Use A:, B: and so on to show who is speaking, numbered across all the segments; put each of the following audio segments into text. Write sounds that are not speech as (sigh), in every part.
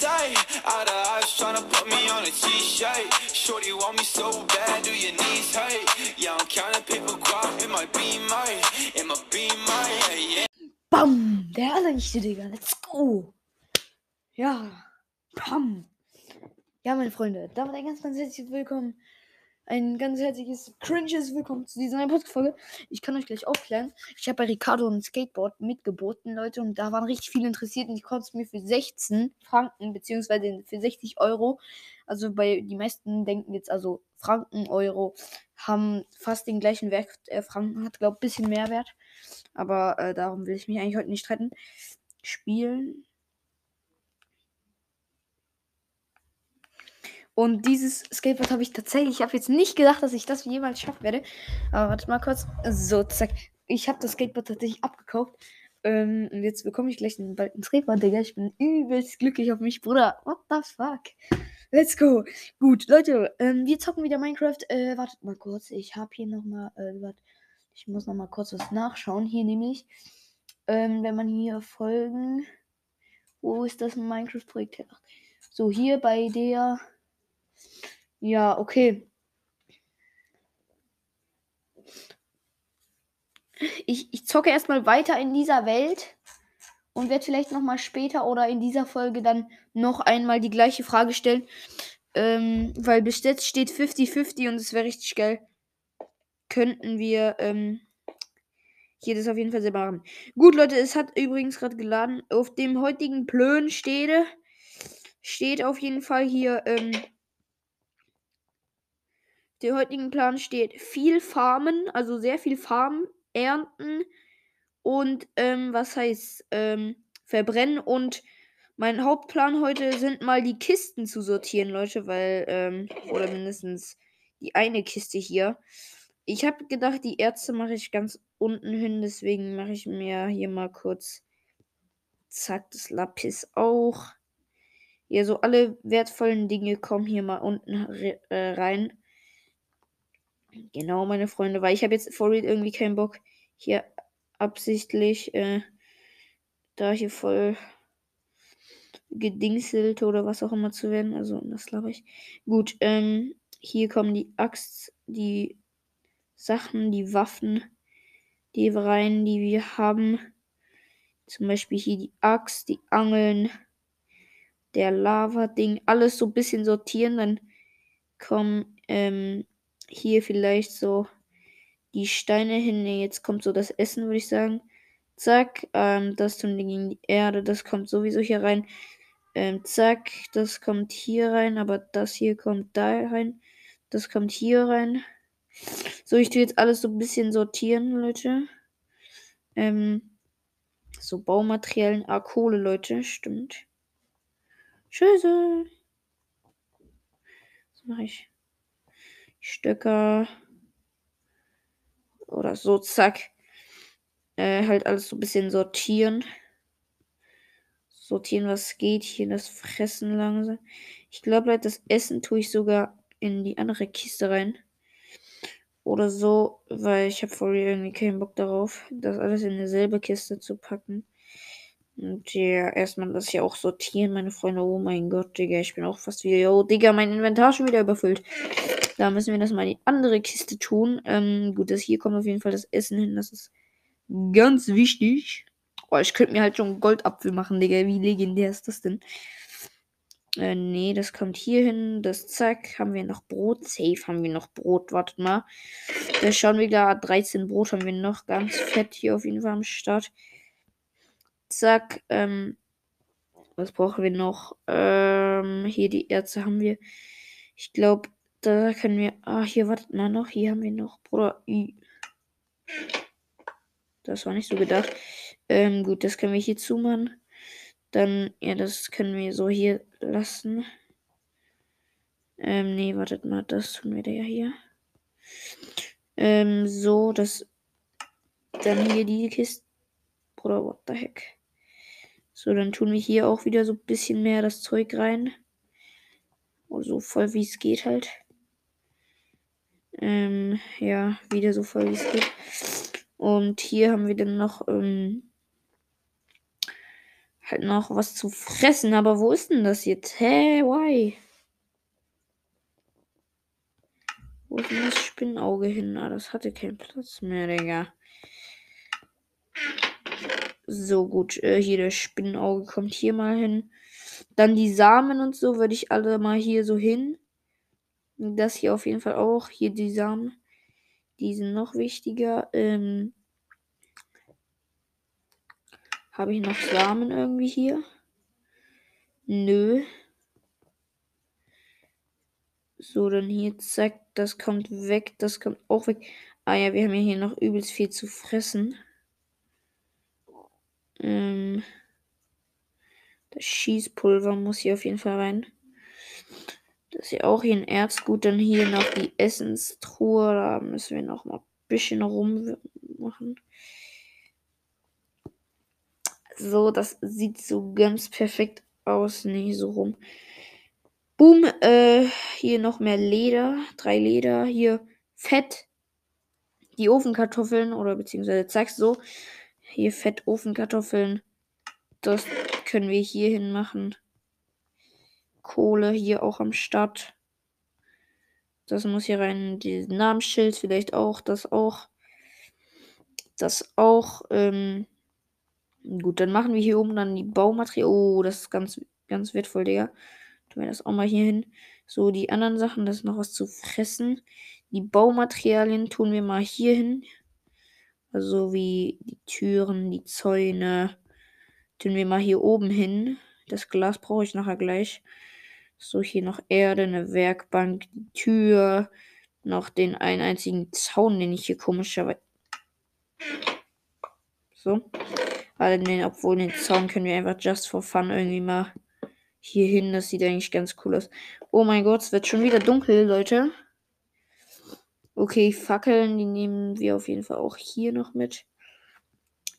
A: say? Out of eyes tryna put me on a t-shirt. Shorty want me so bad, do your knees hurt? Yeah, I'm counting paper guap in my beamer, in my beamer, yeah, yeah.
B: Bam! Der allerlichte, Digga. Let's go. Ja. Bam. Ja, meine Freunde, damit ein ganz, ganz herzliches Willkommen. Ein ganz herzliches, cringes Willkommen zu dieser neuen Podcast-Folge. Ich kann euch gleich aufklären. Ich habe bei Ricardo ein Skateboard mitgeboten, Leute, und da waren richtig viele interessiert und ich konnte es mir für 16 Franken, beziehungsweise für 60 Euro, also bei die meisten denken jetzt also Franken, Euro, haben fast den gleichen Wert. Äh, Franken hat, glaube ich, ein bisschen mehr Wert. Aber äh, darum will ich mich eigentlich heute nicht streiten. Spielen. Und dieses Skateboard habe ich tatsächlich, ich habe jetzt nicht gedacht, dass ich das jemals schaffen werde. Aber warte mal kurz. So, zack. Ich habe das Skateboard tatsächlich abgekauft. Ähm, und jetzt bekomme ich gleich einen, bald ein Skateboard, Digga. Ich bin übelst glücklich auf mich, Bruder. What the fuck? Let's go. Gut, Leute, ähm, wir zocken wieder Minecraft. Äh, wartet mal kurz. Ich habe hier nochmal, äh, warte. Ich muss noch mal kurz was nachschauen. Hier nämlich, ähm, wenn man hier folgen. Wo ist das Minecraft-Projekt? So, hier bei der. Ja, okay. Ich, ich zocke erstmal weiter in dieser Welt und werde vielleicht noch mal später oder in dieser Folge dann noch einmal die gleiche Frage stellen. Ähm, weil bis jetzt steht 50-50 und es wäre richtig geil. Könnten wir ähm, hier das auf jeden Fall selber machen. Gut, Leute, es hat übrigens gerade geladen. Auf dem heutigen Plön steht, steht auf jeden Fall hier, ähm, der heutigen Plan steht viel Farmen, also sehr viel Farmen, ernten und ähm, was heißt ähm, verbrennen und mein Hauptplan heute sind mal die Kisten zu sortieren, Leute, weil ähm, oder mindestens die eine Kiste hier. Ich habe gedacht, die Ärzte mache ich ganz unten hin, deswegen mache ich mir hier mal kurz zack das Lapis auch. Ja, so alle wertvollen Dinge kommen hier mal unten äh, rein. Genau, meine Freunde, weil ich habe jetzt for irgendwie keinen Bock, hier absichtlich äh, da hier voll gedingselt oder was auch immer zu werden. Also, das glaube ich. Gut, ähm, hier kommen die Axt, die Sachen, die Waffen, die rein, die wir haben. Zum Beispiel hier die Axt, die Angeln, der Lava-Ding, alles so ein bisschen sortieren. Dann kommen ähm, hier vielleicht so die Steine hin. Ne, jetzt kommt so das Essen, würde ich sagen. Zack, ähm, das tun wir gegen die Erde, das kommt sowieso hier rein. Ähm, zack, das kommt hier rein, aber das hier kommt da rein. Das kommt hier rein. So, ich tue jetzt alles so ein bisschen sortieren, Leute. Ähm, so Baumaterialien. Ah, Kohle, Leute, stimmt. Tschüss. Was mache ich? Stöcker. Oder so, zack. Äh, halt alles so ein bisschen sortieren. Sortieren, was geht. Hier das Fressen langsam. Ich glaube, das Essen tue ich sogar in die andere Kiste rein. Oder so, weil ich habe vorher irgendwie keinen Bock darauf, das alles in dieselbe Kiste zu packen. Und ja, erstmal das hier auch sortieren, meine Freunde. Oh mein Gott, Digga, ich bin auch fast wieder. Yo, Digga, mein Inventar schon wieder überfüllt. Da müssen wir das mal in die andere Kiste tun. Ähm, gut, das hier kommt auf jeden Fall das Essen hin. Das ist ganz wichtig. Oh, ich könnte mir halt schon Goldapfel machen, Digga. Wie legendär ist das denn? Äh, nee, das kommt hier hin. Das zack. Haben wir noch Brot? Safe haben wir noch Brot. Wartet mal. Da schauen wir da. 13 Brot haben wir noch. Ganz fett hier auf jeden Fall am Start. Zack. Ähm, was brauchen wir noch? Ähm, hier die Erze haben wir. Ich glaube, da können wir. Ah, hier wartet mal noch. Hier haben wir noch. Bruder. Das war nicht so gedacht. Ähm, gut, das können wir hier zumachen. Dann, ja, das können wir so hier lassen. Ähm, nee, wartet mal, das tun wir da ja hier. Ähm, so, das. Dann hier die Kiste. Bruder, what the heck. So, dann tun wir hier auch wieder so ein bisschen mehr das Zeug rein. So voll wie es geht halt. Ähm, ja, wieder so voll wie es geht. Und hier haben wir dann noch ähm, halt noch was zu fressen. Aber wo ist denn das jetzt? Hä, why? Wo ist denn das Spinnauge hin? Ah, das hatte keinen Platz mehr, Digga. So gut, äh, hier das Spinnenauge kommt hier mal hin. Dann die Samen und so würde ich alle mal hier so hin. Das hier auf jeden Fall auch. Hier die Samen. Die sind noch wichtiger. Ähm, Habe ich noch Samen irgendwie hier? Nö. So, dann hier, zack, das kommt weg, das kommt auch weg. Ah ja, wir haben ja hier noch übelst viel zu fressen. Ähm, das Schießpulver muss hier auf jeden Fall rein. Das ist ja auch hier ein Erz. Gut, dann hier noch die Essenstruhe. Da müssen wir noch mal ein bisschen rummachen. So, das sieht so ganz perfekt aus. Nee, so rum. Boom, äh, hier noch mehr Leder. Drei Leder. Hier Fett. Die Ofenkartoffeln oder beziehungsweise zeigst so. Hier Fett Ofenkartoffeln. Das können wir hier hin machen. Kohle hier auch am Start. Das muss hier rein. Die Namensschild vielleicht auch. Das auch. Das auch. Ähm, gut, dann machen wir hier oben dann die Baumaterialien. Oh, das ist ganz, ganz wertvoll, Digga. Tun wir das auch mal hier hin. So, die anderen Sachen, das ist noch was zu fressen. Die Baumaterialien tun wir mal hier hin. Also wie die Türen, die Zäune. Tun wir mal hier oben hin. Das Glas brauche ich nachher gleich. So, hier noch Erde, eine Werkbank, die Tür, noch den einen einzigen Zaun, den ich hier komischerweise. So. Also den, obwohl den Zaun können wir einfach just for fun irgendwie mal hier hin. Das sieht eigentlich ganz cool aus. Oh mein Gott, es wird schon wieder dunkel, Leute. Okay, Fackeln, die nehmen wir auf jeden Fall auch hier noch mit.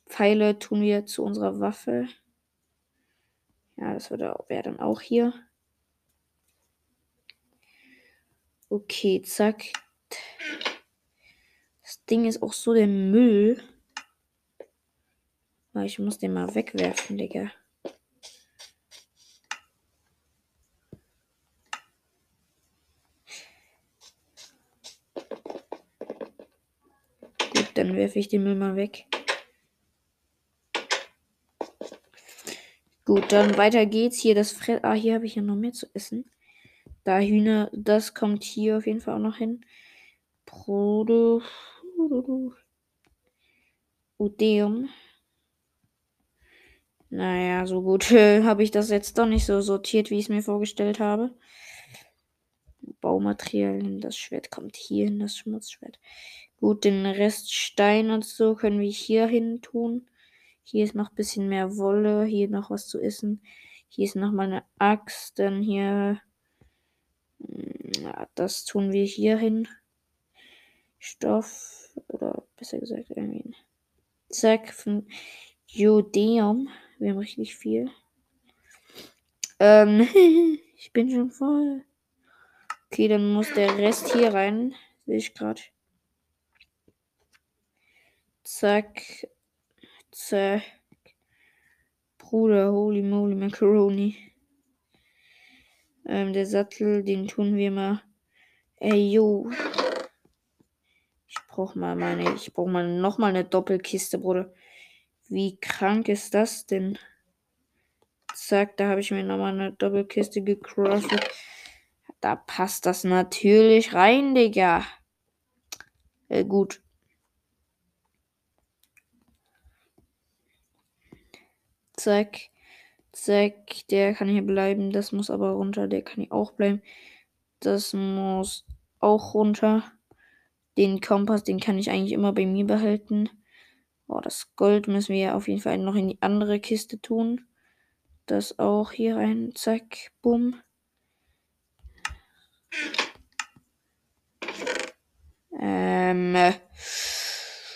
B: Pfeile tun wir zu unserer Waffe. Ja, das wäre dann auch hier. Okay, zack. Das Ding ist auch so der Müll. Aber ich muss den mal wegwerfen, Digga. Gut, dann werfe ich den Müll mal weg. Gut, dann weiter geht's. Hier das Fre Ah, hier habe ich ja noch mehr zu essen. Da Hühner, das kommt hier auf jeden Fall auch noch hin. Produ. Odeum. Naja, so gut äh, (laughs) habe ich das jetzt doch nicht so sortiert, wie ich es mir vorgestellt habe. Baumaterialien, das Schwert kommt hier hin, das Schmutzschwert. Gut, den Rest Stein und so können wir hier hin tun. Hier ist noch ein bisschen mehr Wolle, hier noch was zu essen. Hier ist noch mal eine Axt, dann hier ja, das tun wir hier hin. Stoff, oder besser gesagt, irgendwie. Zack, von Jodeum. Wir haben richtig viel. Ähm, (laughs) ich bin schon voll. Okay, dann muss der Rest hier rein. Sehe ich gerade. Zack. Zack. Bruder, holy moly macaroni. Ähm, der Sattel, den tun wir mal. Ey, yo. Ich brauch mal meine. Ich brauch mal nochmal eine Doppelkiste, Bruder. Wie krank ist das denn? Zack, da habe ich mir nochmal eine Doppelkiste gecraftet. Da passt das natürlich rein, Digga. Äh, gut. Zack. Zack, der kann hier bleiben. Das muss aber runter. Der kann hier auch bleiben. Das muss auch runter. Den Kompass, den kann ich eigentlich immer bei mir behalten. Oh, das Gold müssen wir auf jeden Fall noch in die andere Kiste tun. Das auch hier rein. Zack, bumm. Ähm.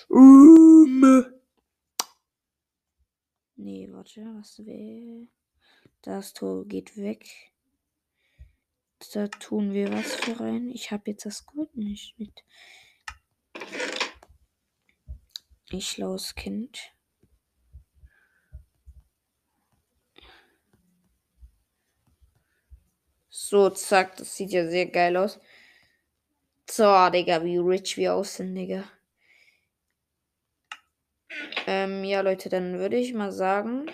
B: Um. Nee, warte, was will. Das Tor geht weg. Da tun wir was für rein. Ich habe jetzt das Gold nicht mit. Ich schlaues Kind. So, zack, das sieht ja sehr geil aus. So, Digga, wie rich wir aussehen, Digga. Ähm, ja, Leute, dann würde ich mal sagen,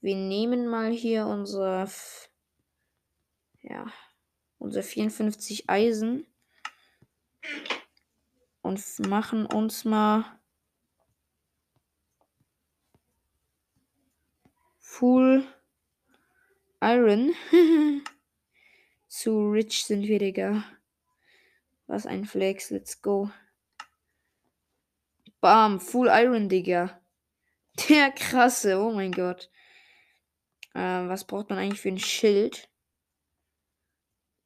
B: wir nehmen mal hier unser, ja, unser 54 Eisen und machen uns mal Full Iron. (laughs) Zu rich sind wir, Digga. Was ein Flex, let's go. Bam, Full Iron, Digga. (laughs) Der krasse, oh mein Gott. Äh, was braucht man eigentlich für ein Schild?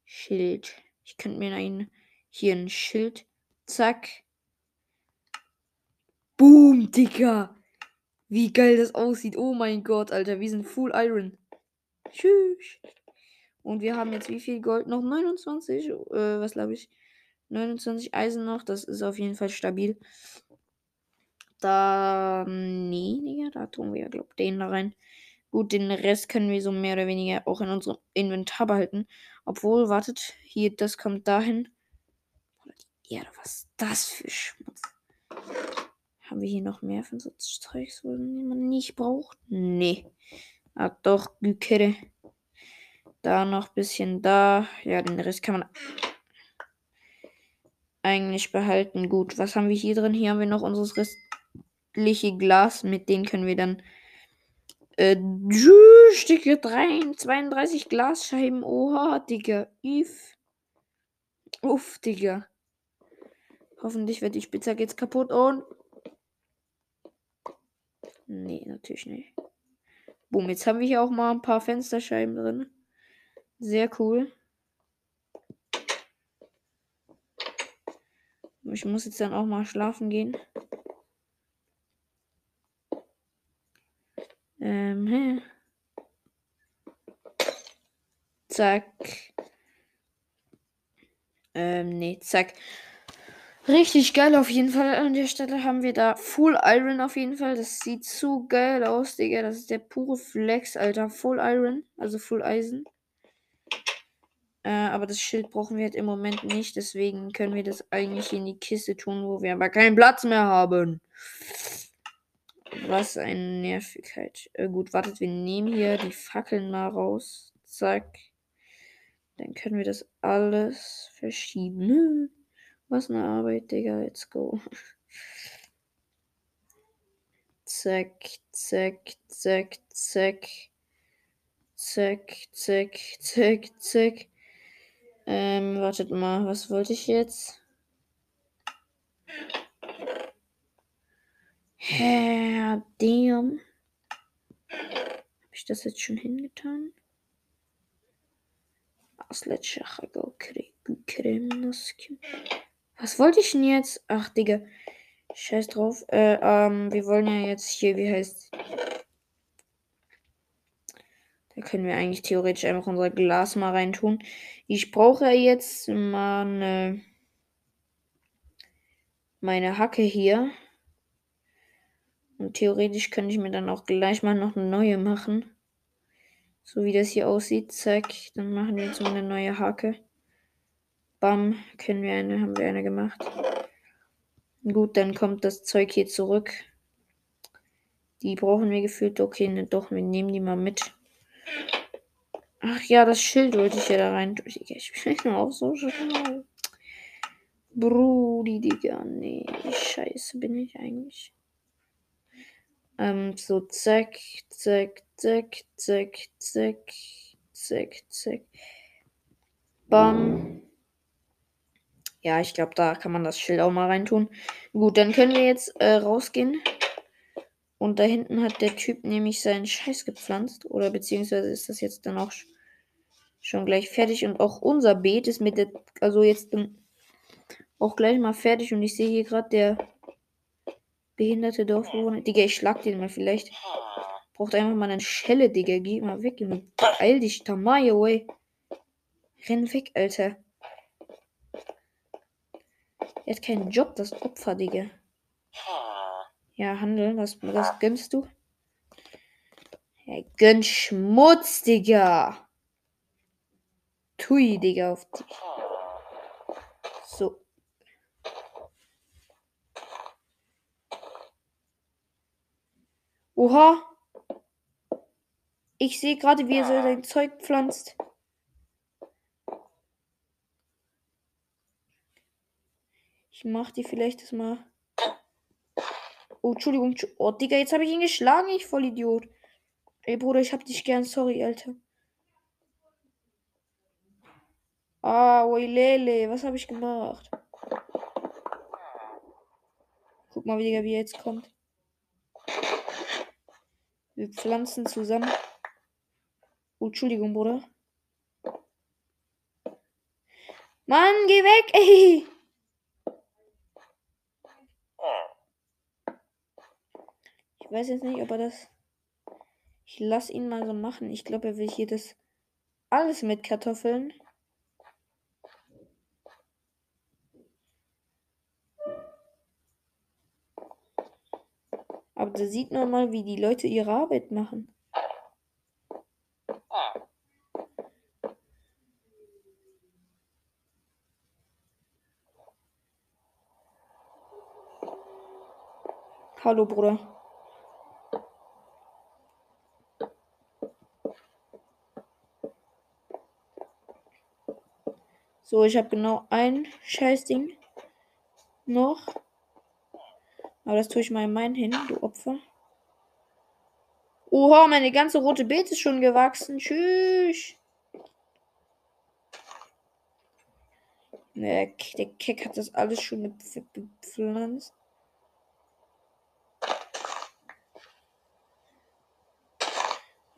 B: Schild. Ich könnte mir einen, hier ein Schild. Zack. Boom, Digga. Wie geil das aussieht. Oh mein Gott, Alter. Wir sind Full Iron. Tschüss. Und wir haben jetzt wie viel Gold? Noch 29. Äh, was glaube ich? 29 Eisen noch. Das ist auf jeden Fall stabil. Da. Nee, Digga. Da tun wir, glaube ich, den da rein. Gut, den Rest können wir so mehr oder weniger auch in unserem Inventar behalten. Obwohl, wartet, hier, das kommt dahin. Die Erde, was ist das für Schmutz? Haben wir hier noch mehr von so Zeugs, wo man nicht braucht? Nee. Ah, doch, Gükere. Da noch ein bisschen da. Ja, den Rest kann man eigentlich behalten. Gut, was haben wir hier drin? Hier haben wir noch unser restliche Glas. Mit denen können wir dann äh, Stücke 3, 32 Glasscheiben. Oha, Digga. If. Uff, Digga. Hoffentlich wird die Spitzhacke jetzt kaputt und. Nee, natürlich nicht. Boom, jetzt haben wir hier auch mal ein paar Fensterscheiben drin. Sehr cool. Ich muss jetzt dann auch mal schlafen gehen. Ähm, hä? Zack. Ähm, nee, zack. Richtig geil auf jeden Fall. An der Stelle haben wir da Full Iron auf jeden Fall. Das sieht zu geil aus, Digga. Das ist der pure Flex, Alter. Full Iron, also Full Eisen. Äh, aber das Schild brauchen wir halt im Moment nicht. Deswegen können wir das eigentlich in die Kiste tun, wo wir aber keinen Platz mehr haben. Was eine Nervigkeit. Äh, gut, wartet, wir nehmen hier die Fackeln mal raus. Zack. Dann können wir das alles verschieben. Was eine Arbeit, Digga. Let's go. (laughs) Zack, zack, zack, zack. Zack, zack, zack, zack. Ähm, wartet mal, was wollte ich jetzt? Herr damn. Habe ich das jetzt schon hingetan? Was wollte ich denn jetzt? Ach, Digga. Scheiß drauf. Äh, ähm, wir wollen ja jetzt hier, wie heißt. Da können wir eigentlich theoretisch einfach unser Glas mal reintun. Ich brauche jetzt mal eine, meine Hacke hier. Und theoretisch könnte ich mir dann auch gleich mal noch eine neue machen. So wie das hier aussieht. Zack. Dann machen wir jetzt mal eine neue Hake. Bam. Können wir eine, haben wir eine gemacht. Gut, dann kommt das Zeug hier zurück. Die brauchen wir gefühlt. Okay, ne, doch, wir nehmen die mal mit. Ach ja, das Schild wollte ich ja da rein. Ich bin auch so schlau. Brudi, Digga. Nee, scheiße bin ich eigentlich. Ähm, so zack, zack, zack, zack, zack, zack, zack. Bam. Ja, ich glaube, da kann man das Schild auch mal reintun. Gut, dann können wir jetzt äh, rausgehen. Und da hinten hat der Typ nämlich seinen Scheiß gepflanzt. Oder beziehungsweise ist das jetzt dann auch schon gleich fertig. Und auch unser Beet ist mit der, also jetzt auch gleich mal fertig. Und ich sehe hier gerade der behinderte Dorfbewohner. Digga, ich schlag den mal vielleicht. Braucht einfach mal eine Schelle, Digga. Geh mal weg, Junge. Beeil dich, Tamayo, way. Renn weg, Alter. Er hat keinen Job, das Opfer, Digga. Ja, handeln, was, was gönnst du? Ja, gönn Schmutz, Digga. Tui, Digga, auf dich. So. Oha. Ich sehe gerade, wie er so sein Zeug pflanzt. Ich mach die vielleicht das mal. Oh, Entschuldigung. Oh, Digga, jetzt habe ich ihn geschlagen, ich voll Idiot. Ey, Bruder, ich hab dich gern. Sorry, Alter. Ah, Lele, was habe ich gemacht? Guck mal, Digga, wie er jetzt kommt. Wir pflanzen zusammen. Oh, Entschuldigung, Bruder. Mann, geh weg, ey! Ich weiß jetzt nicht, ob er das. Ich lass ihn mal so machen. Ich glaube, er will hier das alles mit Kartoffeln. Aber da sieht man mal, wie die Leute ihre Arbeit machen. Hallo, Bruder. So, ich habe genau ein Scheißding noch. Aber das tue ich mal in meinen hin, du Opfer. Oha, meine ganze rote Beet ist schon gewachsen. Tschüss. Der, der Keck hat das alles schon gepflanzt.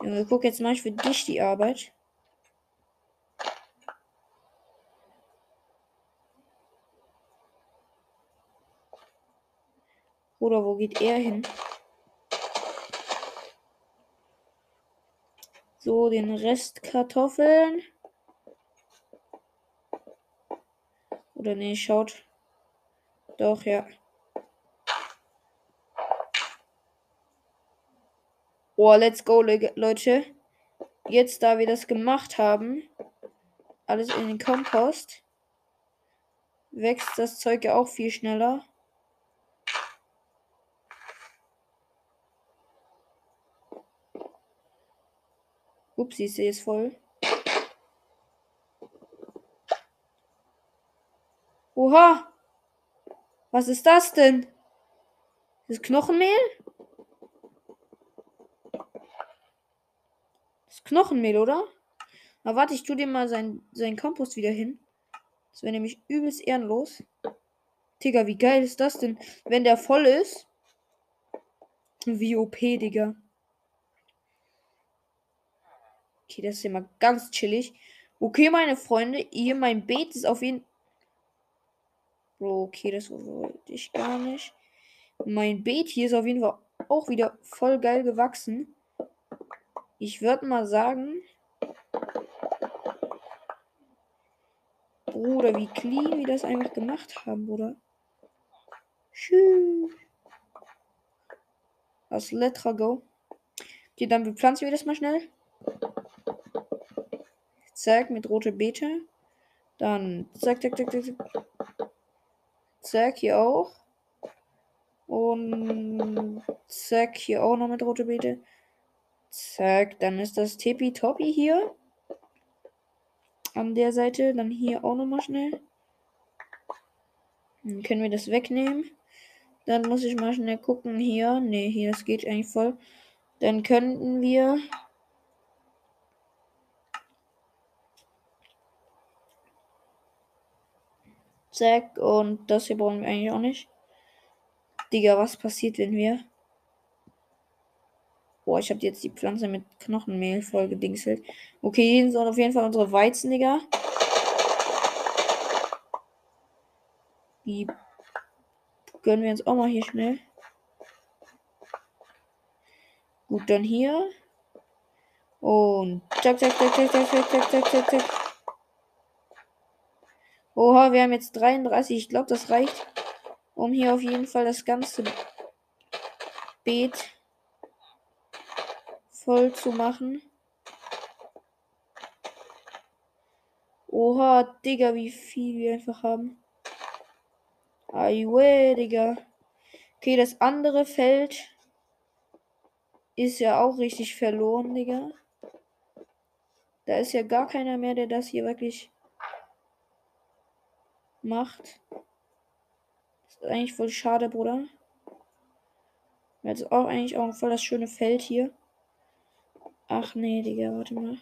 B: Junge, guck, jetzt mache ich für dich die Arbeit. Oder wo geht er hin? So, den Rest Kartoffeln. Oder nee, schaut. Doch, ja. Oh, let's go, Leute. Jetzt, da wir das gemacht haben, alles in den Kompost, wächst das Zeug ja auch viel schneller. Upsi, sie ist voll. Oha! Was ist das denn? Das Knochenmehl? Das Knochenmehl, oder? Aber warte, ich tue dir mal seinen sein Kompost wieder hin. Das wäre nämlich übelst ehrenlos. Digga, wie geil ist das denn? Wenn der voll ist. Wie OP, Digga. Okay, das ist immer ganz chillig. Okay, meine Freunde, hier mein Beet ist auf jeden Bro, okay, das wollte ich gar nicht. Mein Beet hier ist auf jeden Fall auch wieder voll geil gewachsen. Ich würde mal sagen. Bruder, wie clean wir das einfach gemacht haben, Bruder. Tschüss. Das Letra Go. Okay, dann bepflanzen wir das mal schnell. Zack, mit rote Beete. Dann zack, zack, zack, zack. Zack, hier auch. Und zack, hier auch noch mit rote Beete. Zack, dann ist das Tippi-Toppi hier. An der Seite. Dann hier auch nochmal schnell. Dann können wir das wegnehmen. Dann muss ich mal schnell gucken hier. Ne, hier, das geht eigentlich voll. Dann könnten wir Zack. Und das hier brauchen wir eigentlich auch nicht. Digga, was passiert, wenn wir. Boah, ich habe jetzt die Pflanze mit Knochenmehl voll gedingselt. Okay, hier sind auf jeden Fall unsere Weizen, Digga. Die gönnen wir uns auch mal hier schnell. Gut, dann hier. Und zack, zack, zack, zack, zack, zack, zack, zack, zack. Oha, wir haben jetzt 33. Ich glaube, das reicht, um hier auf jeden Fall das ganze Beet voll zu machen. Oha, Digga, wie viel wir einfach haben. Aiwe, Digga. Okay, das andere Feld ist ja auch richtig verloren, Digga. Da ist ja gar keiner mehr, der das hier wirklich macht. Das ist eigentlich voll schade, Bruder. Jetzt auch eigentlich auch voll das schöne Feld hier. Ach nee, Digga, warte mal.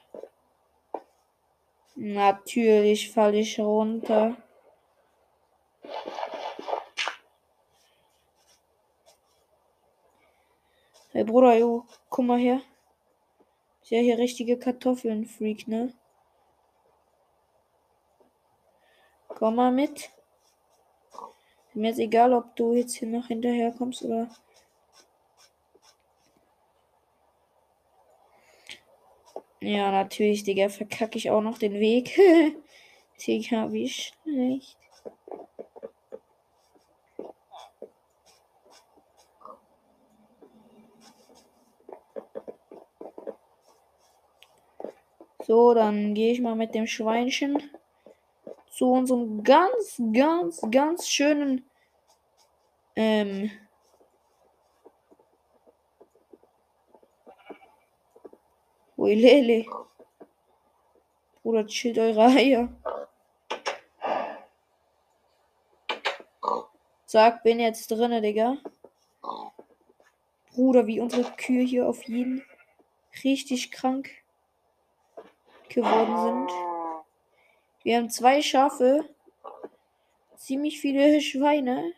B: Natürlich falle ich runter. Hey Bruder, jo, komm mal her. Ist ja hier richtige Kartoffeln, Freak, ne? Komm mal mit. Mir ist egal, ob du jetzt hier noch hinterher kommst oder. Ja, natürlich, Digga, verkacke ich auch noch den Weg. (laughs) Digga, wie schlecht. So, dann gehe ich mal mit dem Schweinchen zu unserem ganz, ganz, ganz schönen ähm, Lele. Bruder, chillt eure Eier. Sag, bin jetzt drinne, Digga. Bruder, wie unsere Kühe hier auf jeden richtig krank geworden sind. Wir haben zwei Schafe, ziemlich viele Schweine.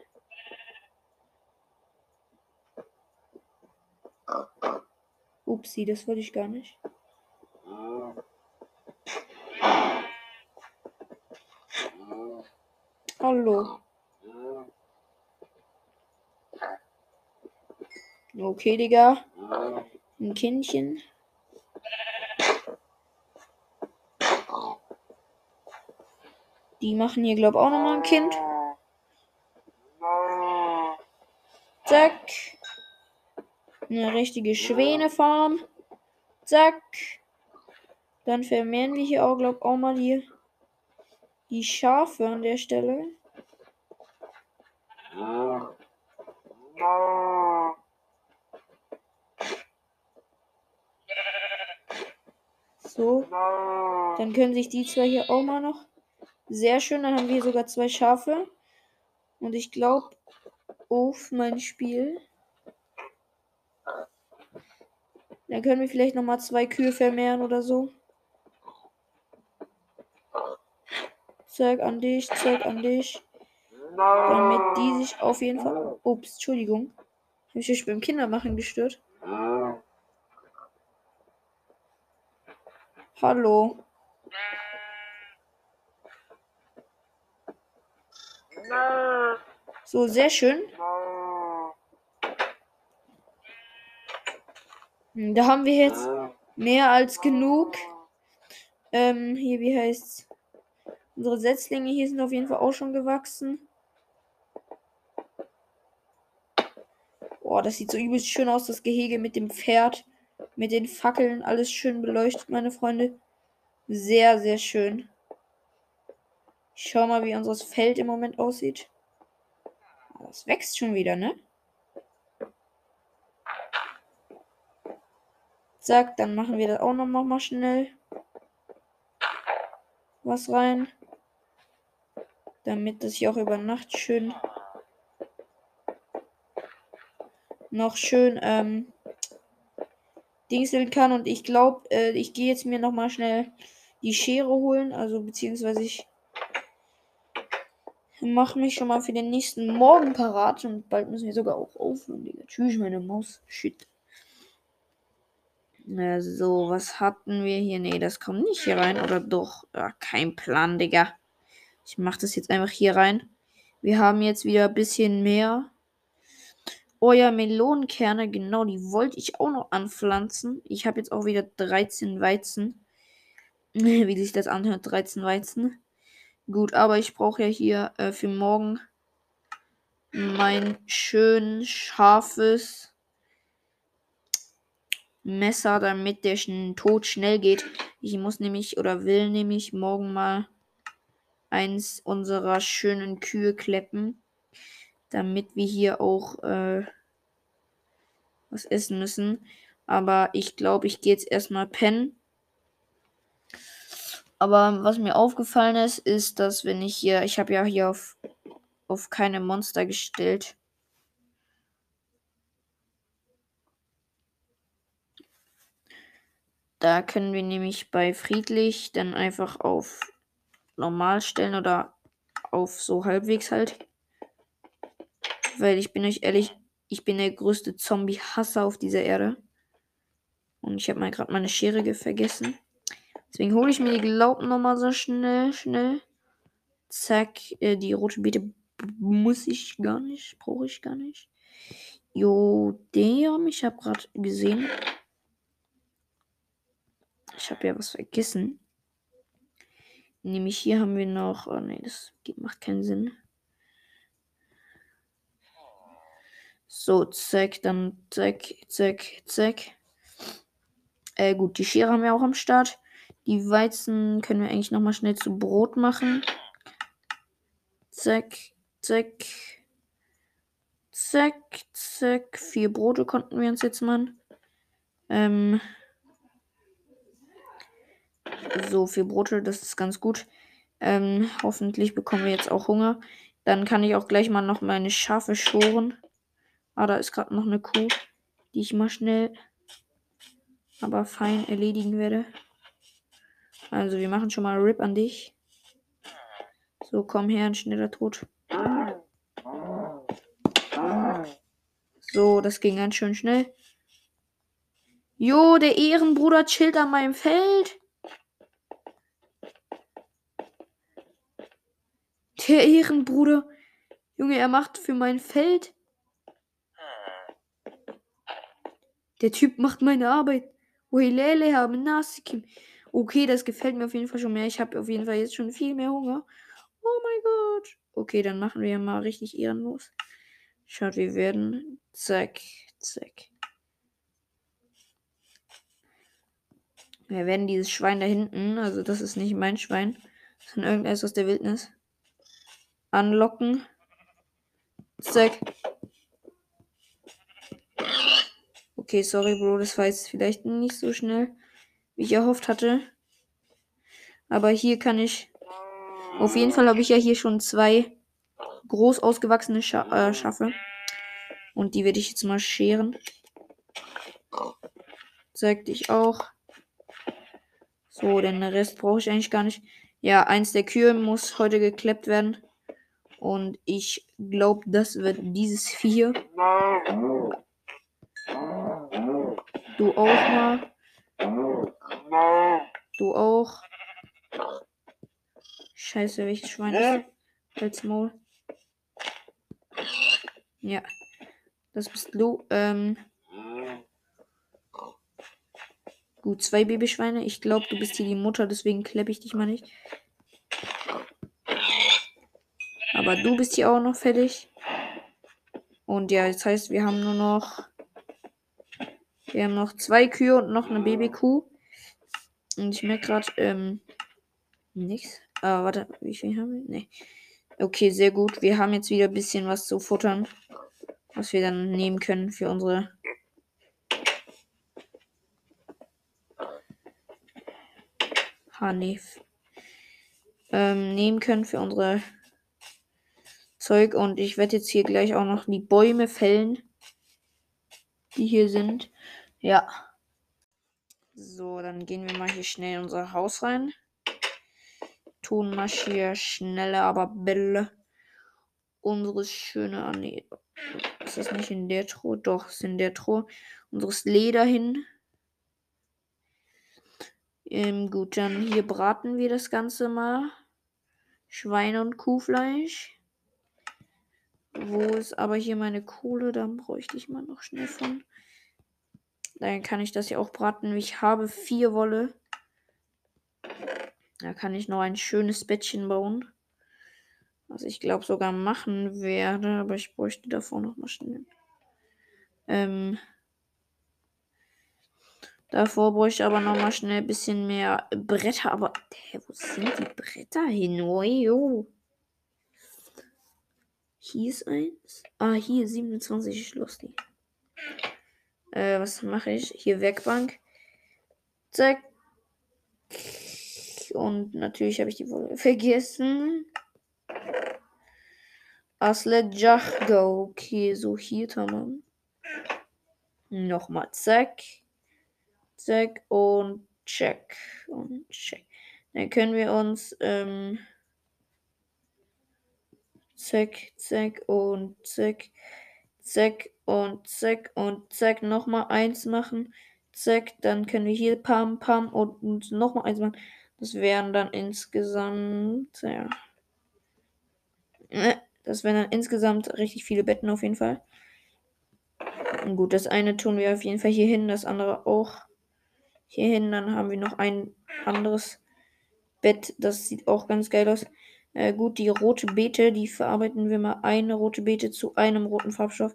B: Upsi, das wollte ich gar nicht. Hallo. Okay, Digga. Ein Kindchen. Die machen hier, glaube ich, auch nochmal ein Kind. Zack. Eine richtige Schwänefarm. Zack. Dann vermehren wir hier auch, glaube ich, auch mal die, die Schafe an der Stelle. So. Dann können sich die zwei hier auch mal noch sehr schön, dann haben wir sogar zwei Schafe. Und ich glaube, auf mein Spiel. Dann können wir vielleicht nochmal zwei Kühe vermehren oder so. Zeig an dich, zeig an dich. Damit die sich auf jeden Fall. Ups, Entschuldigung. Habe ich euch beim Kindermachen gestört? Hallo. So, sehr schön. Hm, da haben wir jetzt mehr als genug. Ähm, hier, wie heißt's? Unsere Setzlinge hier sind auf jeden Fall auch schon gewachsen. Boah, das sieht so übelst schön aus, das Gehege mit dem Pferd, mit den Fackeln, alles schön beleuchtet, meine Freunde. Sehr, sehr schön. Schau mal, wie unser Feld im Moment aussieht. Ah, das wächst schon wieder, ne? Zack, dann machen wir das auch noch mal schnell. Was rein. Damit das hier auch über Nacht schön noch schön ähm, dingseln kann. Und ich glaube, äh, ich gehe jetzt mir noch mal schnell die Schere holen. Also beziehungsweise ich mache mich schon mal für den nächsten Morgen parat. Und bald müssen wir sogar auch aufhören, Digga. Tschüss, meine Maus. Shit. Na, so, was hatten wir hier? Nee, das kommt nicht hier rein. Oder doch? Ja, kein Plan, Digga. Ich mache das jetzt einfach hier rein. Wir haben jetzt wieder ein bisschen mehr. Oh ja, Melonenkerne, genau, die wollte ich auch noch anpflanzen. Ich habe jetzt auch wieder 13 Weizen. (laughs) Wie sich das anhört, 13 Weizen. Gut, aber ich brauche ja hier äh, für morgen mein schön scharfes Messer, damit der Tod schnell geht. Ich muss nämlich oder will nämlich morgen mal eins unserer schönen Kühe kleppen, damit wir hier auch äh, was essen müssen. Aber ich glaube, ich gehe jetzt erstmal pennen. Aber was mir aufgefallen ist, ist, dass wenn ich hier, ich habe ja hier auf, auf keine Monster gestellt. Da können wir nämlich bei friedlich dann einfach auf normal stellen oder auf so halbwegs halt. Weil ich bin euch ehrlich, ich bin der größte Zombie-Hasser auf dieser Erde. Und ich habe mal gerade meine Schere vergessen. Deswegen hole ich mir die Glauben nochmal so schnell, schnell. Zack, äh, die rote Beete muss ich gar nicht, brauche ich gar nicht. Jo, damn, ich habe gerade gesehen. Ich habe ja was vergessen. Nämlich hier haben wir noch. Oh nee, das macht keinen Sinn. So, zack, dann zack, zack, zack. Äh, gut, die Schere haben wir auch am Start. Die Weizen können wir eigentlich nochmal schnell zu Brot machen. Zack, zack. Zack, zack. Vier Brote konnten wir uns jetzt machen. Ähm. So, vier Brote, das ist ganz gut. Ähm, hoffentlich bekommen wir jetzt auch Hunger. Dann kann ich auch gleich mal noch meine Schafe schoren. Ah, da ist gerade noch eine Kuh, die ich mal schnell, aber fein erledigen werde. Also, wir machen schon mal Rip an dich. So, komm her, ein schneller Tod. So, das ging ganz schön schnell. Jo, der Ehrenbruder chillt an meinem Feld. Der Ehrenbruder. Junge, er macht für mein Feld. Der Typ macht meine Arbeit. Oilele haben Nasikim. Okay, das gefällt mir auf jeden Fall schon mehr. Ich habe auf jeden Fall jetzt schon viel mehr Hunger. Oh mein Gott. Okay, dann machen wir mal richtig ehrenlos. Schaut, wir werden. Zack, zack. Wir werden dieses Schwein da hinten, also das ist nicht mein Schwein, sondern irgendetwas aus der Wildnis, anlocken. Zack. Okay, sorry, Bro, das war jetzt vielleicht nicht so schnell, wie ich erhofft hatte. Aber hier kann ich. Auf jeden Fall habe ich ja hier schon zwei groß ausgewachsene Scha äh, Schafe. Und die werde ich jetzt mal scheren. Zeig dich auch. So, den Rest brauche ich eigentlich gar nicht. Ja, eins der Kühe muss heute gekleppt werden. Und ich glaube, das wird dieses Vieh. Du auch mal. Du auch. Scheiße, welches Schwein ist Als Maul. Ja. Das bist du. Ähm. Gut, zwei Babyschweine. Ich glaube, du bist hier die Mutter, deswegen kleppe ich dich mal nicht. Aber du bist hier auch noch fertig. Und ja, das heißt, wir haben nur noch. Wir haben noch zwei Kühe und noch eine Babykuh. Und ich merke gerade, ähm, nichts. Aber warte, wie viel haben wir? Nee. Okay, sehr gut. Wir haben jetzt wieder ein bisschen was zu futtern, was wir dann nehmen können für unsere Hanif ähm, nehmen können für unsere Zeug. Und ich werde jetzt hier gleich auch noch die Bäume fällen, die hier sind. Ja. So, dann gehen wir mal hier schnell in unser Haus rein. Tun mal hier schnelle, aber Bälle. Unsere schöne. Ah, nee. Ist das nicht in der Truhe? Doch, ist in der Truhe. Unseres Leder hin. Ähm, gut, dann hier braten wir das Ganze mal. Schweine- und Kuhfleisch. Wo ist aber hier meine Kohle? Dann bräuchte ich mal noch schnell von. Dann kann ich das ja auch braten. Ich habe vier Wolle. Da kann ich noch ein schönes Bettchen bauen. Was ich glaube sogar machen werde. Aber ich bräuchte davor noch mal schnell. Ähm, Davor bräuchte ich aber nochmal schnell ein bisschen mehr Bretter. Aber, hä, wo sind die Bretter hin? Ojo. Hier ist eins. Ah, hier 27 Schloss die. Äh, was mache ich? Hier Werkbank. Zack. Und natürlich habe ich die Wolle vergessen. Asle Jachgo. Okay, so hier tamam. Nochmal zack. Zack und check. Und check. Dann können wir uns ähm, zack, zack und zack, zack und zack und zack nochmal eins machen. Zack, dann können wir hier pam, pam und, und nochmal eins machen. Das wären dann insgesamt, ja. Ne, das wären dann insgesamt richtig viele Betten auf jeden Fall. Und gut, das eine tun wir auf jeden Fall hier hin, das andere auch hier hin. Dann haben wir noch ein anderes Bett, das sieht auch ganz geil aus. Äh, gut, die rote Beete, die verarbeiten wir mal eine rote Beete zu einem roten Farbstoff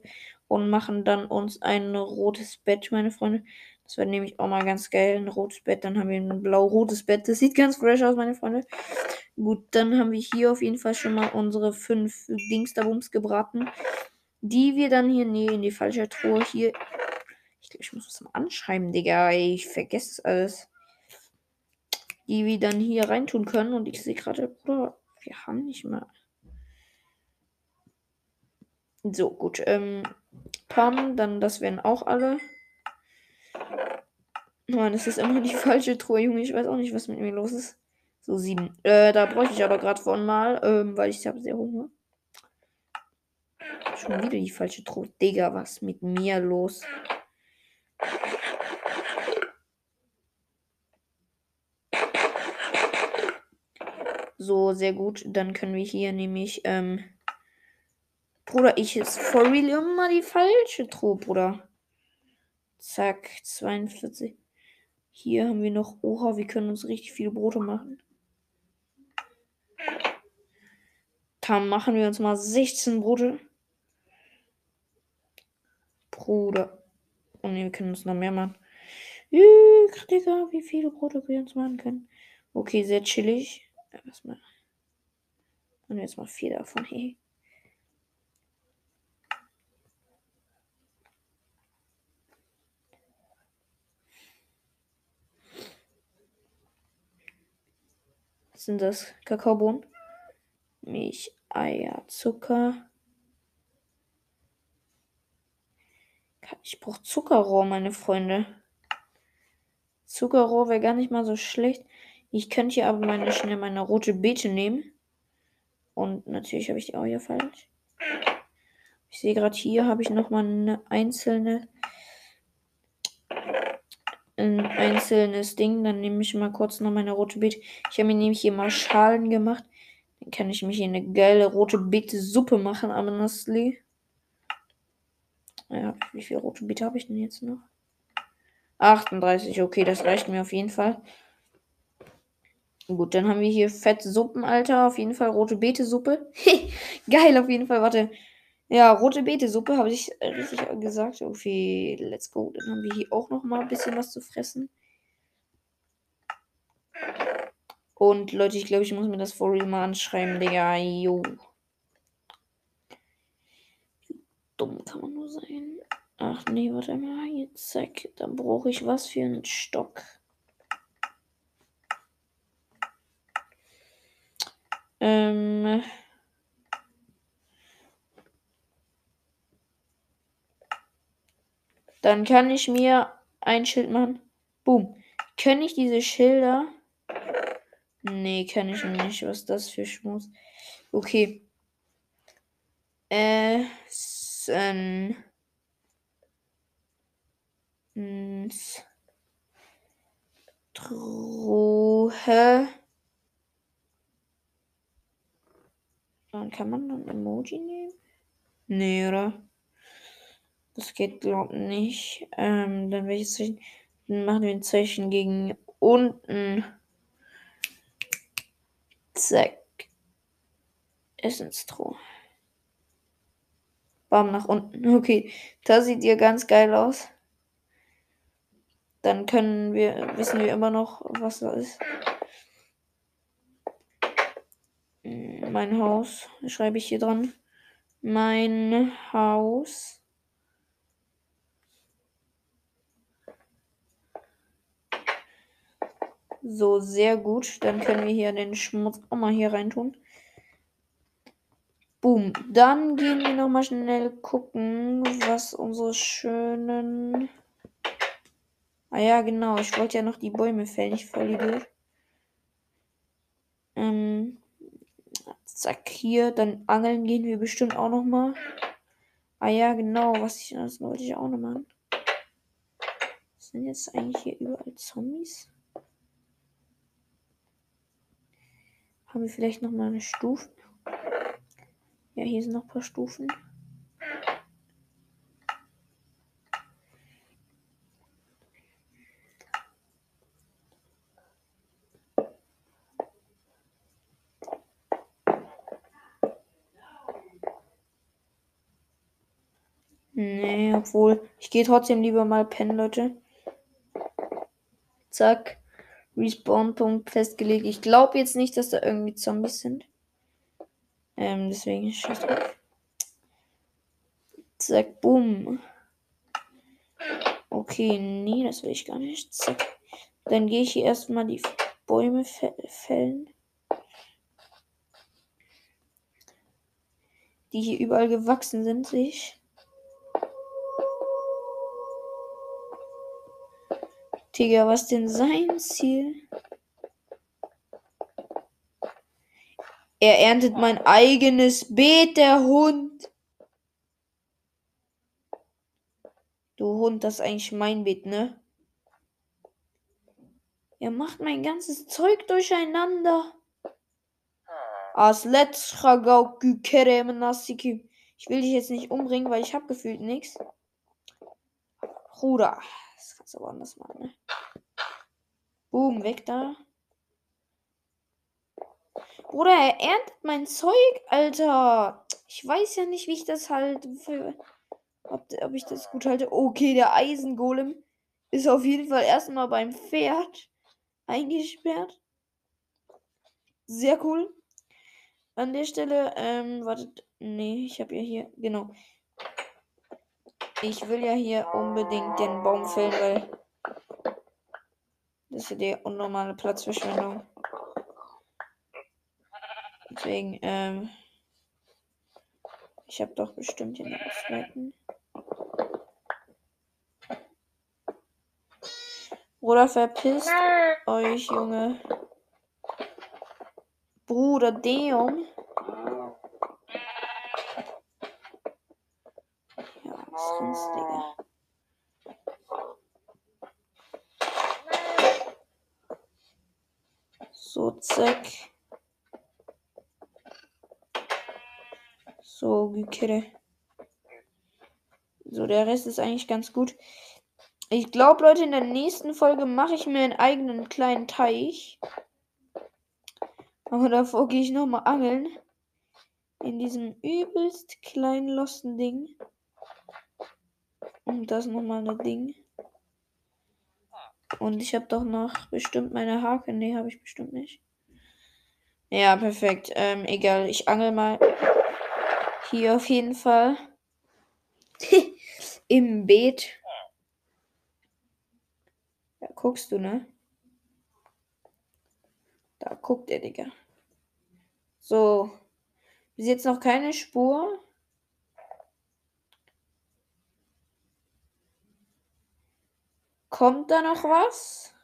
B: und machen dann uns ein rotes Bett, meine Freunde. Das wäre nämlich auch mal ganz geil. Ein rotes Bett, dann haben wir ein blau-rotes Bett. Das sieht ganz fresh aus, meine Freunde. Gut, dann haben wir hier auf jeden Fall schon mal unsere fünf Dingsterbums gebraten. Die wir dann hier, nee, in die falsche Truhe hier. Ich glaube, ich muss was mal anschreiben, Digga. Ich vergesse es alles. Die wir dann hier reintun können. Und ich sehe gerade, Bruder, wir haben nicht mal. So, gut. Ähm, Pam, dann das werden auch alle. Mann, das ist immer die falsche Truhe, Junge. Ich weiß auch nicht, was mit mir los ist. So, sieben. Äh, da bräuchte ich aber gerade von mal, ähm, weil ich habe sehr Hunger. Schon wieder die falsche Truhe. Digga, was mit mir los? So, sehr gut. Dann können wir hier nämlich, ähm, Bruder, ich ist for real immer die falsche Truhe, Bruder. Zack, 42. Hier haben wir noch, oha, wir können uns richtig viele Brote machen. Dann machen wir uns mal 16 Brote. Bruder. Und oh wir können uns noch mehr machen. Digga, wie viele Brote wir uns machen können. Okay, sehr chillig. Was mal. Und jetzt mal vier davon. Hey. (laughs) sind das? Kakaobohnen? Milch, Eier, Zucker. Ich brauche Zuckerrohr, meine Freunde. Zuckerrohr wäre gar nicht mal so schlecht. Ich könnte hier aber meine, schnell meine rote Beete nehmen. Und natürlich habe ich die auch hier falsch. Ich sehe gerade hier habe ich nochmal eine einzelne ein einzelnes Ding. Dann nehme ich mal kurz noch meine rote Beete. Ich habe mir nämlich hier mal Schalen gemacht. Dann kann ich mich hier eine geile rote Beete-Suppe machen, aber honestly. Ja, wie viel rote Beete habe ich denn jetzt noch? 38, okay, das reicht mir auf jeden Fall. Gut, dann haben wir hier Fettsuppen, Alter. Auf jeden Fall rote Beete-Suppe. (laughs) Geil, auf jeden Fall. Warte. Ja, rote Beete-Suppe habe ich richtig gesagt. Okay, let's go. Dann haben wir hier auch noch mal ein bisschen was zu fressen. Und Leute, ich glaube, ich muss mir das real mal anschreiben, Digga. Jo. Wie dumm kann man nur sein? Ach nee, warte mal. Jetzt zack. Dann brauche ich was für einen Stock. Ähm. Dann kann ich mir ein Schild machen. Boom. Kann ich diese Schilder? Nee, kann ich nicht. Was das für Schmutz? Okay. Äh. Sen. Truhe. Dann kann man dann Emoji nehmen? Nee, oder? Das geht, glaub nicht. Ähm, dann welches Zeichen? Dann machen wir ein Zeichen gegen unten. Zack. Essenstruhe. Bam, nach unten. (laughs) Okay, das sieht ja ganz geil aus. Dann können wir, wissen wir immer noch, was da ist. Mein Haus, schreibe ich hier dran. Mein Haus. So, sehr gut. Dann können wir hier den Schmutz auch mal hier reintun. Boom. Dann gehen wir nochmal schnell gucken, was unsere schönen. Ah ja, genau. Ich wollte ja noch die Bäume fällen. Ich voll Idiot. Ähm. Zack, hier. Dann angeln gehen wir bestimmt auch nochmal. Ah ja, genau. Was ich, das wollte ich auch noch machen. Sind jetzt eigentlich hier überall Zombies? Haben wir vielleicht noch mal eine Stufe? Ja, hier sind noch ein paar Stufen. Nee, obwohl. Ich gehe trotzdem lieber mal pennen, Leute. Zack. Respawn-Punkt festgelegt. Ich glaube jetzt nicht, dass da irgendwie Zombies sind. Ähm, deswegen schießt auf. Zack, boom. Okay, nee, das will ich gar nicht. Zack. Dann gehe ich hier erstmal die Bäume fällen. Die hier überall gewachsen sind, sehe ich. Digga, was denn sein Ziel? Er erntet mein eigenes Beet, der Hund. Du Hund, das ist eigentlich mein Beet, ne? Er macht mein ganzes Zeug durcheinander. Ich will dich jetzt nicht umbringen, weil ich hab gefühlt nichts. Bruder, das kannst du aber anders machen, ne? Boom, weg da. Bruder, er erntet mein Zeug, Alter. Ich weiß ja nicht, wie ich das halt. Ob, ob ich das gut halte. Okay, der Eisengolem ist auf jeden Fall erstmal beim Pferd eingesperrt. Sehr cool. An der Stelle, ähm, wartet. Nee, ich habe ja hier. Genau. Ich will ja hier unbedingt den Baum fällen, weil. Das ist ja die unnormale Platzverschwendung. Deswegen, ähm. Ich habe doch bestimmt hier noch Ausweiten. Bruder, verpisst euch, Junge. Bruder, Deum. Ja, rennst, Digga. So, zack. So, Gükere. So, der Rest ist eigentlich ganz gut. Ich glaube, Leute, in der nächsten Folge mache ich mir einen eigenen kleinen Teich. Aber davor gehe ich nochmal angeln. In diesem übelst kleinen losten Ding. Und das nochmal ein Ding. Und ich habe doch noch bestimmt meine Hake. Nee, habe ich bestimmt nicht. Ja, perfekt. Ähm, egal. Ich angel mal hier auf jeden Fall. (laughs) Im Beet. Da guckst du, ne? Da guckt der Digga. So. Bis jetzt noch keine Spur. Kommt da noch was?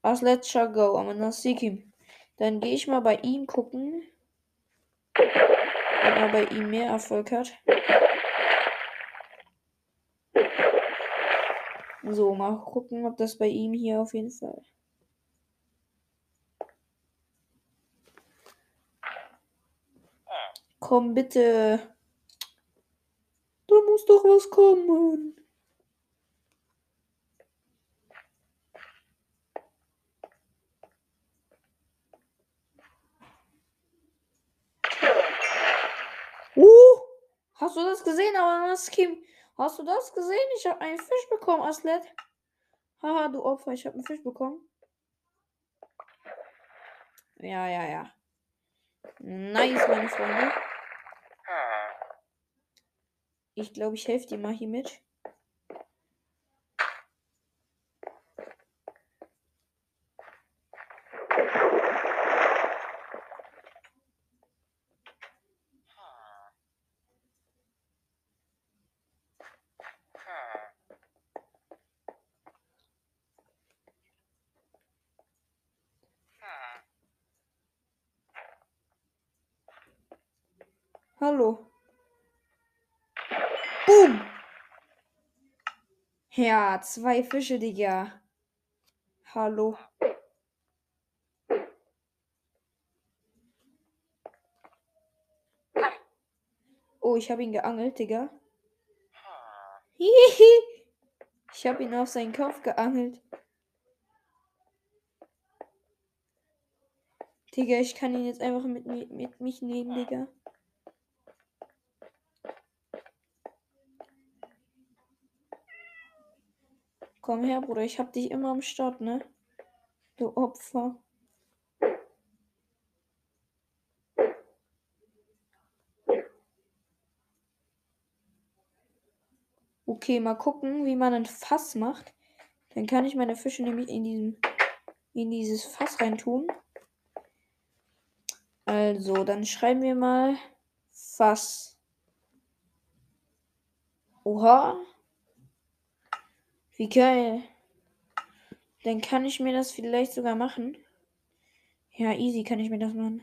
B: Was let's go. I'm gonna seek him. Dann gehe ich mal bei ihm gucken ob er bei ihm mehr Erfolg hat. So, mal gucken, ob das bei ihm hier auf jeden Fall. Komm bitte. Da muss doch was kommen. Hast du das gesehen, aber Kim? Hast du das gesehen? Ich habe einen Fisch bekommen, Aslet. Haha, du Opfer, ich habe einen Fisch bekommen. Ja, ja, ja. Nice, meine Freunde. Ich glaube, ich helfe dir mal hier mit. Hallo. Boom. Ja, zwei Fische, Digga. Hallo. Oh, ich habe ihn geangelt, Digga. Hihi. Ich habe ihn auf seinen Kopf geangelt. Digga, ich kann ihn jetzt einfach mit, mi- mit mich nehmen, Digga. Komm her, Bruder, ich hab dich immer am Start, ne? Du Opfer. Okay, mal gucken, wie man ein Fass macht. Dann kann ich meine Fische nämlich in diesem in dieses Fass reintun. Also, dann schreiben wir mal Fass. Oha. Wie geil. Dann kann ich mir das vielleicht sogar machen. Ja, easy kann ich mir das machen.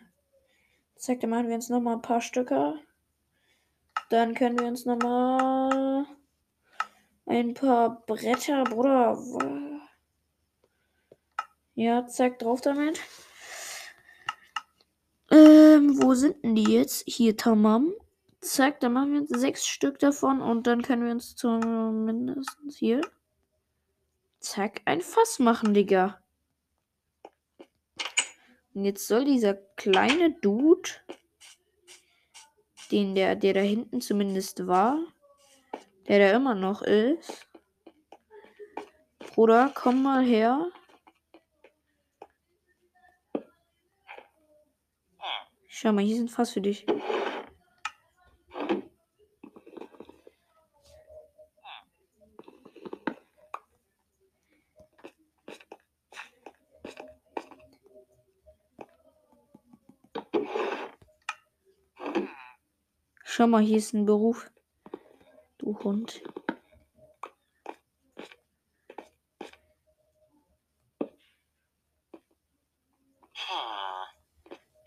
B: Zack, dann machen wir uns nochmal ein paar Stücke. Dann können wir uns nochmal ein paar Bretter, Bruder. Ja, zack, drauf damit. Ähm, wo sind denn die jetzt? Hier, Tamam. Zack, dann machen wir uns sechs Stück davon und dann können wir uns zumindest hier. Zack, ein Fass machen, Digga. Und jetzt soll dieser kleine Dude, den der, der da hinten zumindest war, der da immer noch ist. Bruder, komm mal her. Schau mal, hier sind Fass für dich. Schau mal, hier ist ein Beruf. Du Hund.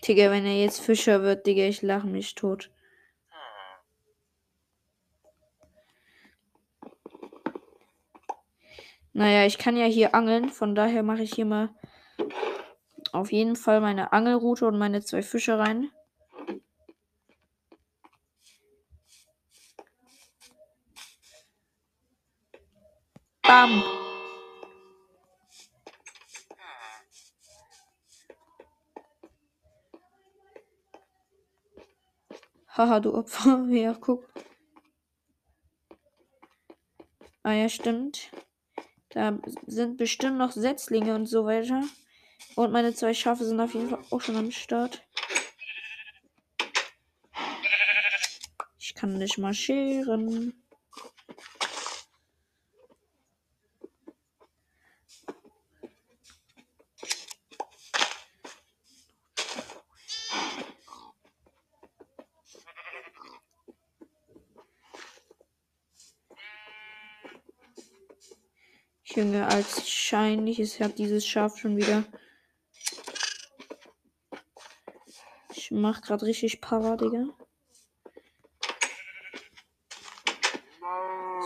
B: Digga, wenn er jetzt Fischer wird, Digga, ich lache mich tot. Naja, ich kann ja hier angeln, von daher mache ich hier mal auf jeden Fall meine Angelrute und meine zwei Fische rein. Bam! Haha, du Opfer. (laughs) Ja, guck. Ah ja, stimmt. Da sind bestimmt noch Setzlinge und so weiter. Und meine zwei Schafe sind auf jeden Fall auch schon am Start. Ich kann nicht mal Junge, als wahrscheinliches hat dieses Schaf schon wieder. Ich mach grad richtig Para, Digga.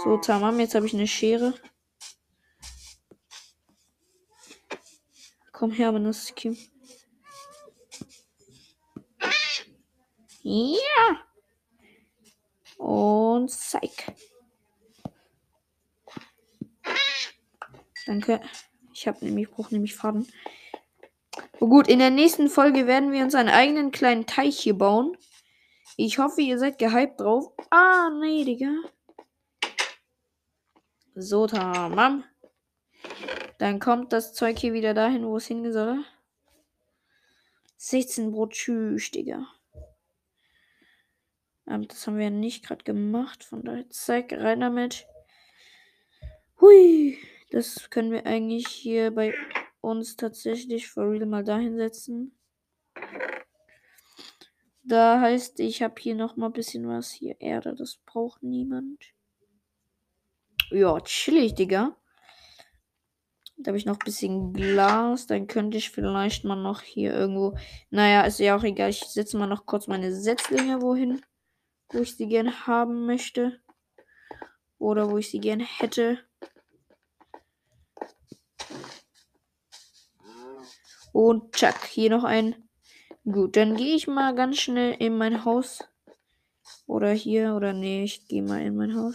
B: So, Tamam, jetzt habe ich eine Schere. Komm her, Manuskim. Ja. Und zeig. Danke. Ich habe nämlich, brauche nämlich Faden. Oh gut, in der nächsten Folge werden wir uns einen eigenen kleinen Teich hier bauen. Ich hoffe, ihr seid gehypt drauf. Ah, nee, Digga. So, tamam. Dann kommt das Zeug hier wieder dahin, wo es hingehen soll. 16 Brot, tschüss, Digga. Aber das haben wir nicht gerade gemacht. Von daher, zeig rein damit. Hui. Das können wir eigentlich hier bei uns tatsächlich for real mal dahin setzen. Da heißt, ich habe hier noch mal ein bisschen was. Hier Erde, das braucht niemand. Ja, chillig, Digga. Da habe ich noch ein bisschen Glas. Dann könnte ich vielleicht mal noch hier irgendwo. Naja, ist ja auch egal. Ich setze mal noch kurz meine Setzlinge wohin, wo ich sie gerne haben möchte. Oder wo ich sie gerne hätte. Und zack, hier noch ein. Gut, dann gehe ich mal ganz schnell in mein Haus. Oder hier, oder nee, ich gehe mal in mein Haus.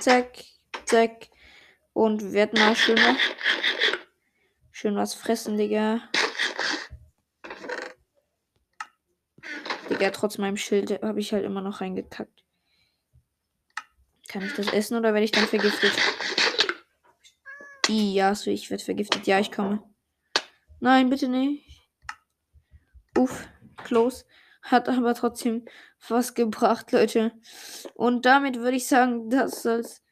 B: Zack, zack. Und werd mal schön schön was fressen, Digga. Digga, trotz meinem Schild habe ich halt immer noch reingekackt. Kann ich das essen oder werde ich dann vergiftet? Ja, so ich werde vergiftet. Ja, ich komme. Nein, bitte nicht. Uff, close. Hat aber trotzdem was gebracht, Leute. Und damit würde ich sagen, das soll's.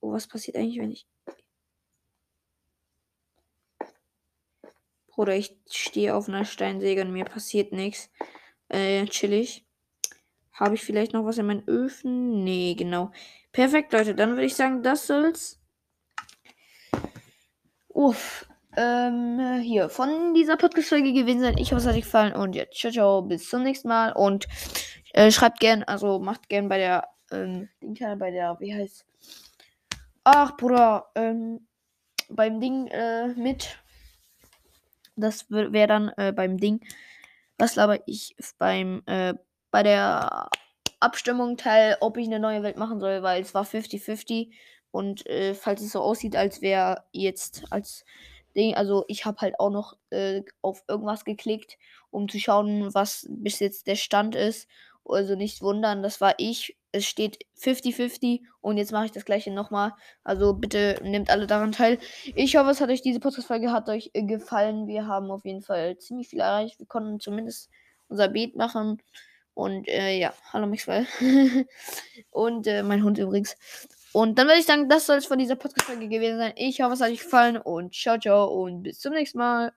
B: Oh, was passiert eigentlich, wenn ich. Bruder, ich stehe auf einer Steinsäge und mir passiert nichts. Äh, chillig. Habe ich vielleicht noch was in meinen Öfen? Nee, genau. Perfekt, Leute. Dann würde ich sagen, das soll's. Uff. Ähm, hier von dieser Podcast-Folge gewesen sein. Ich hoffe, es hat euch gefallen. Und ja, ciao, ciao. Bis zum nächsten Mal. Und äh, schreibt gern, also macht gern bei der, ähm, bei der, wie heißt. Ach, Bruder, ähm, beim Ding äh, mit. Das wäre dann äh, beim Ding. Was laber ich beim, äh, bei der Abstimmung teil, ob ich eine neue Welt machen soll, weil es war 50-50. Und äh, falls es so aussieht, als wäre jetzt als Ding, also ich habe halt auch noch äh, auf irgendwas geklickt, um zu schauen, was bis jetzt der Stand ist. Also nicht wundern, das war ich. Es steht 50-50 und jetzt mache ich das gleiche nochmal. Also bitte nehmt alle daran teil. Ich hoffe, es hat euch diese Podcast-Folge äh, gefallen. Wir haben auf jeden Fall ziemlich viel erreicht. Wir konnten zumindest unser Beet machen. Und äh, ja, hallo Maxwell. (laughs) und äh, mein Hund übrigens. Und dann würde ich sagen, das soll es von dieser Podcast-Folge gewesen sein. Ich hoffe, es hat euch gefallen und ciao, ciao und bis zum nächsten Mal.